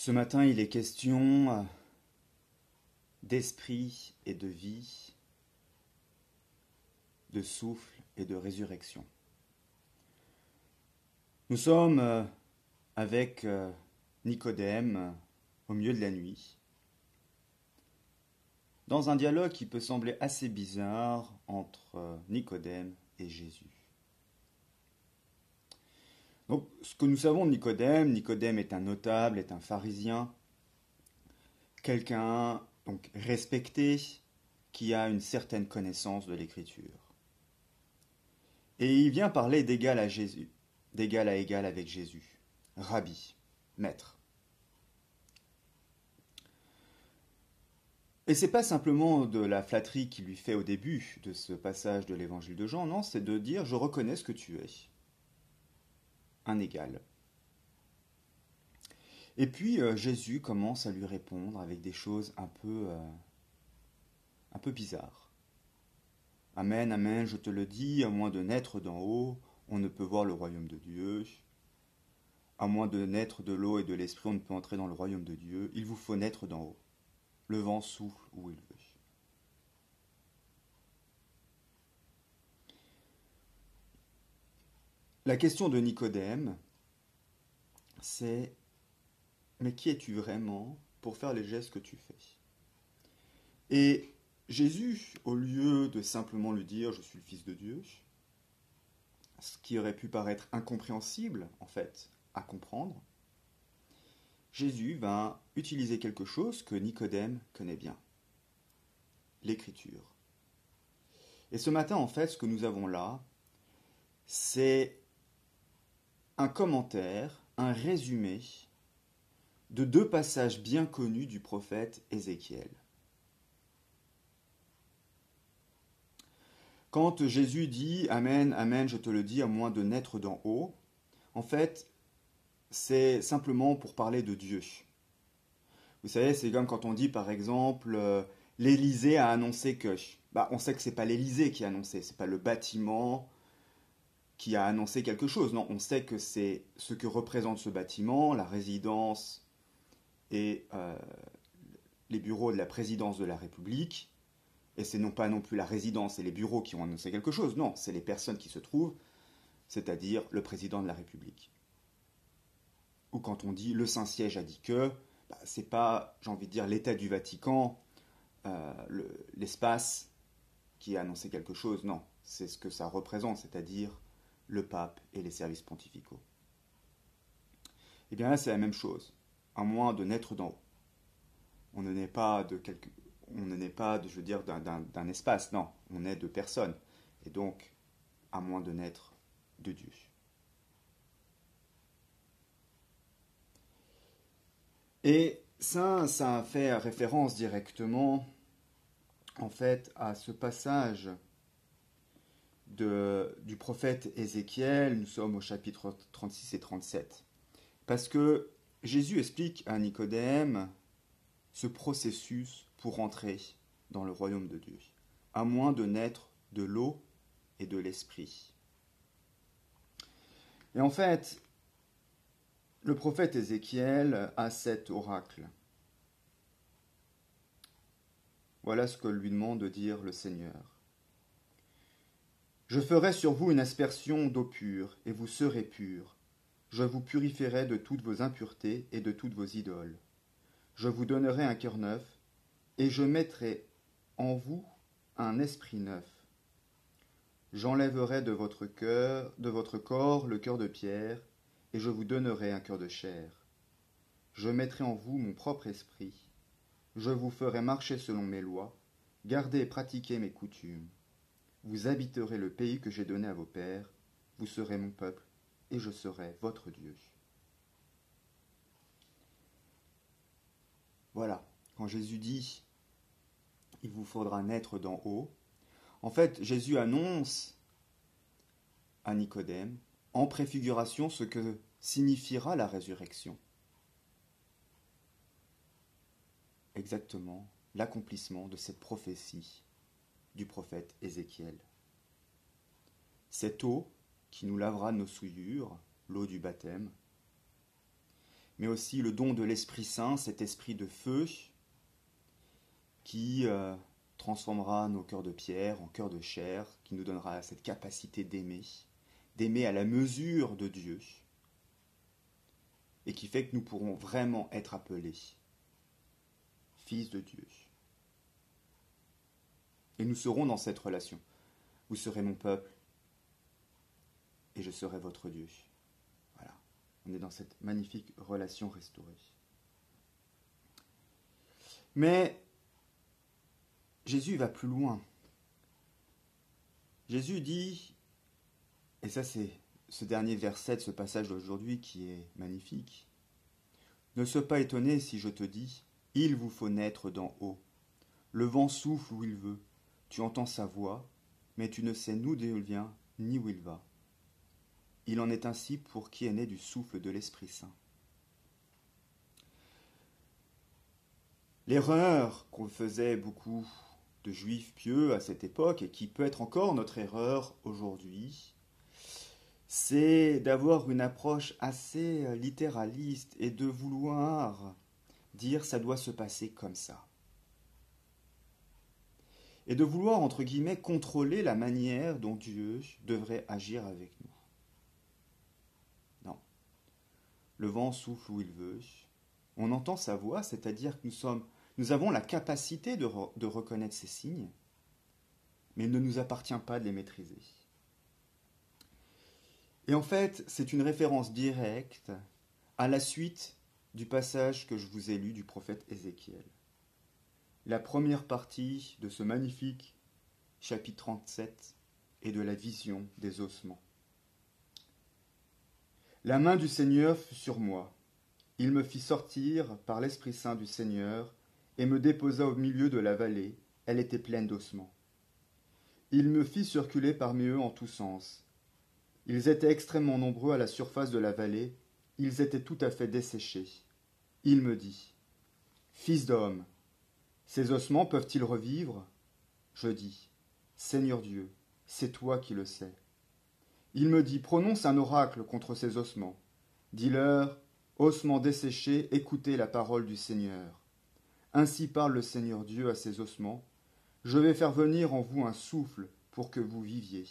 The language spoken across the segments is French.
Ce matin, il est question euh, d'esprit et de vie, de souffle et de résurrection. Nous sommes euh, avec euh, Nicodème au milieu de la nuit, dans un dialogue qui peut sembler assez bizarre entre Nicodème et Jésus. Donc, ce que nous savons de Nicodème, Nicodème est un notable, est un pharisien, quelqu'un donc respecté, qui a une certaine connaissance de l'écriture. Et il vient parler d'égal à Jésus, d'égal à égal avec Jésus, rabbi, maître. Et c'est pas simplement de la flatterie qu'il lui fait au début de ce passage de l'évangile de Jean, non, c'est de dire je reconnais ce que tu es égal. Et puis euh, Jésus commence à lui répondre avec des choses un peu, euh, un peu bizarres. Amen, amen, je te le dis, à moins de naître d'en haut, on ne peut voir le royaume de Dieu. À moins de naître de l'eau et de l'esprit, on ne peut entrer dans le royaume de Dieu. Il vous faut naître d'en haut. Le vent souffle où il veut. La question de Nicodème, c'est mais qui es-tu vraiment pour faire les gestes que tu fais? Et Jésus, au lieu de simplement lui dire je suis le Fils de Dieu, ce qui aurait pu paraître incompréhensible en fait à comprendre, Jésus va utiliser quelque chose que Nicodème connaît bien, l'écriture. Et ce matin, en fait, ce que nous avons là, c'est un commentaire, un résumé de deux passages bien connus du prophète Ézéchiel. Quand Jésus dit Amen, Amen, je te le dis, à moins de naître d'en haut, en fait, c'est simplement pour parler de Dieu. Vous savez, c'est comme quand on dit par exemple euh, l'Élysée a annoncé que. Bah, on sait que c'est pas l'Élysée qui a annoncé, c'est pas le bâtiment qui a annoncé quelque chose. Non, on sait que c'est ce que représente ce bâtiment, la résidence et euh, les bureaux de la présidence de la République. Et c'est non pas non plus la résidence et les bureaux qui ont annoncé quelque chose, non, c'est les personnes qui se trouvent, c'est-à-dire le président de la République. Ou quand on dit le Saint-Siège a dit que, bah, c'est pas, j'ai envie de dire, l'État du Vatican, euh, l'espace qui a annoncé quelque chose, non, c'est ce que ça représente, c'est-à-dire le pape et les services pontificaux. Eh bien là, c'est la même chose, à moins de naître d'en haut. On ne naît pas de quelque, on ne naît pas, de, je veux dire, d'un espace, non, on est de personnes, et donc à moins de naître de Dieu. Et ça, ça fait référence directement, en fait, à ce passage du prophète Ézéchiel, nous sommes au chapitre 36 et 37. Parce que Jésus explique à Nicodème ce processus pour entrer dans le royaume de Dieu, à moins de naître de l'eau et de l'esprit. Et en fait, le prophète Ézéchiel a cet oracle. Voilà ce que lui demande de dire le Seigneur. Je ferai sur vous une aspersion d'eau pure, et vous serez purs. Je vous purifierai de toutes vos impuretés et de toutes vos idoles. Je vous donnerai un cœur neuf, et je mettrai en vous un esprit neuf. J'enlèverai de votre cœur, de votre corps, le cœur de pierre, et je vous donnerai un cœur de chair. Je mettrai en vous mon propre esprit. Je vous ferai marcher selon mes lois, garder et pratiquer mes coutumes. Vous habiterez le pays que j'ai donné à vos pères, vous serez mon peuple, et je serai votre Dieu. Voilà, quand Jésus dit il vous faudra naître d'en haut, en fait, Jésus annonce à Nicodème, en préfiguration, ce que signifiera la résurrection. Exactement l'accomplissement de cette prophétie prophète Ézéchiel. Cette eau qui nous lavera nos souillures, l'eau du baptême, mais aussi le don de l'Esprit Saint, cet esprit de feu qui euh, transformera nos cœurs de pierre en cœurs de chair, qui nous donnera cette capacité d'aimer, d'aimer à la mesure de Dieu, et qui fait que nous pourrons vraiment être appelés fils de Dieu. Et nous serons dans cette relation. Vous serez mon peuple et je serai votre Dieu. Voilà. On est dans cette magnifique relation restaurée. Mais Jésus va plus loin. Jésus dit, et ça c'est ce dernier verset de ce passage d'aujourd'hui qui est magnifique, Ne sois pas étonné si je te dis, il vous faut naître d'en haut. Le vent souffle où il veut, tu entends sa voix, mais tu ne sais d'où il vient, ni où il va. Il en est ainsi pour qui est né du souffle de l'Esprit Saint. L'erreur qu'on faisait beaucoup de juifs pieux à cette époque, et qui peut être encore notre erreur aujourd'hui, c'est d'avoir une approche assez littéraliste et de vouloir dire ça doit se passer comme ça. Et de vouloir, entre guillemets, contrôler la manière dont Dieu devrait agir avec nous. Non. Le vent souffle où il veut. On entend sa voix, c'est-à-dire que nous sommes nous avons la capacité de, reconnaître ces signes, mais il ne nous appartient pas de les maîtriser. Et en fait, c'est une référence directe à la suite du passage que je vous ai lu du prophète Ézéchiel. La première partie de ce magnifique chapitre 37 est de la vision des ossements. La main du Seigneur fut sur moi. Il me fit sortir par l'Esprit Saint du Seigneur et me déposa au milieu de la vallée, elle était pleine d'ossements. Il me fit circuler parmi eux en tous sens. Ils étaient extrêmement nombreux à la surface de la vallée, ils étaient tout à fait desséchés. Il me dit Fils d'homme, ces ossements peuvent-ils revivre? Je dis Seigneur Dieu, c'est toi qui le sais. Il me dit Prononce un oracle contre ces ossements. Dis-leur Ossements desséchés, écoutez la parole du Seigneur. Ainsi parle le Seigneur Dieu à ses ossements. Je vais faire venir en vous un souffle pour que vous viviez.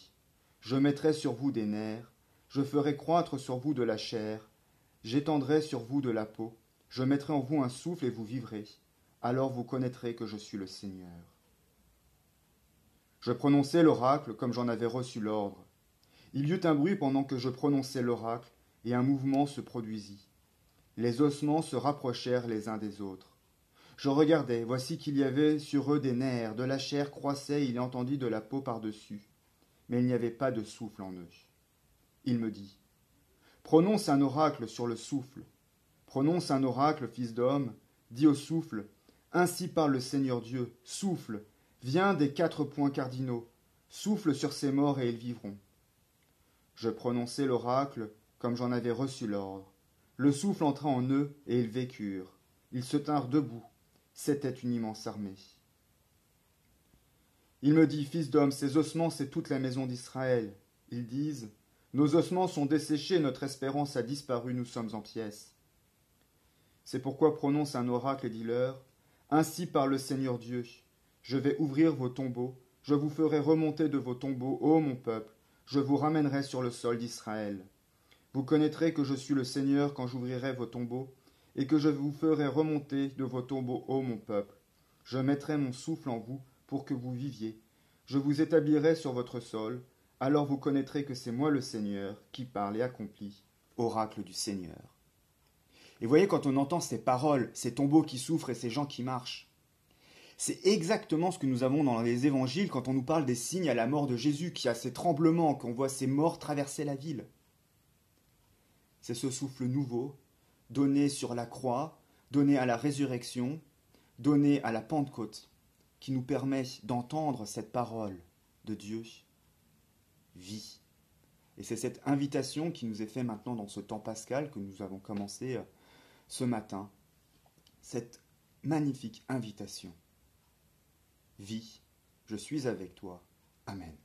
Je mettrai sur vous des nerfs, je ferai croître sur vous de la chair, j'étendrai sur vous de la peau, je mettrai en vous un souffle et vous vivrez. Alors vous connaîtrez que je suis le Seigneur. Je prononçai l'oracle comme j'en avais reçu l'ordre. Il y eut un bruit pendant que je prononçais l'oracle, et un mouvement se produisit. Les ossements se rapprochèrent les uns des autres. Je regardais, voici qu'il y avait sur eux des nerfs, de la chair croissait, il entendit de la peau par-dessus. Mais il n'y avait pas de souffle en eux. Il me dit Prononce un oracle sur le souffle. Prononce un oracle, fils d'homme, dis au souffle Ainsi parle le Seigneur Dieu, souffle, viens des quatre points cardinaux, souffle sur ces morts et ils vivront. Je prononçai l'oracle comme j'en avais reçu l'ordre. Le souffle entra en eux et ils vécurent. Ils se tinrent debout, c'était une immense armée. Il me dit, Fils d'homme, ces ossements, c'est toute la maison d'Israël. Ils disent, Nos ossements sont desséchés, notre espérance a disparu, nous sommes en pièces. C'est pourquoi prononce un oracle et dis-leur, Ainsi parle le Seigneur Dieu, je vais ouvrir vos tombeaux, je vous ferai remonter de vos tombeaux, ô mon peuple, je vous ramènerai sur le sol d'Israël. Vous connaîtrez que je suis le Seigneur quand j'ouvrirai vos tombeaux, et que je vous ferai remonter de vos tombeaux, ô mon peuple. Je mettrai mon souffle en vous pour que vous viviez. Je vous établirai sur votre sol, alors vous connaîtrez que c'est moi le Seigneur qui parle et accomplit. Oracle du Seigneur. Et voyez, quand on entend ces paroles, ces tombeaux qui souffrent et ces gens qui marchent, c'est exactement ce que nous avons dans les évangiles quand on nous parle des signes à la mort de Jésus, qui a ces tremblements, qu'on voit ces morts traverser la ville. C'est ce souffle nouveau donné sur la croix, donné à la résurrection, donné à la Pentecôte, qui nous permet d'entendre cette parole de Dieu, vie. Et c'est cette invitation qui nous est faite maintenant dans ce temps pascal que nous avons commencé euh, ce matin, cette magnifique invitation. Vie, je suis avec toi. Amen.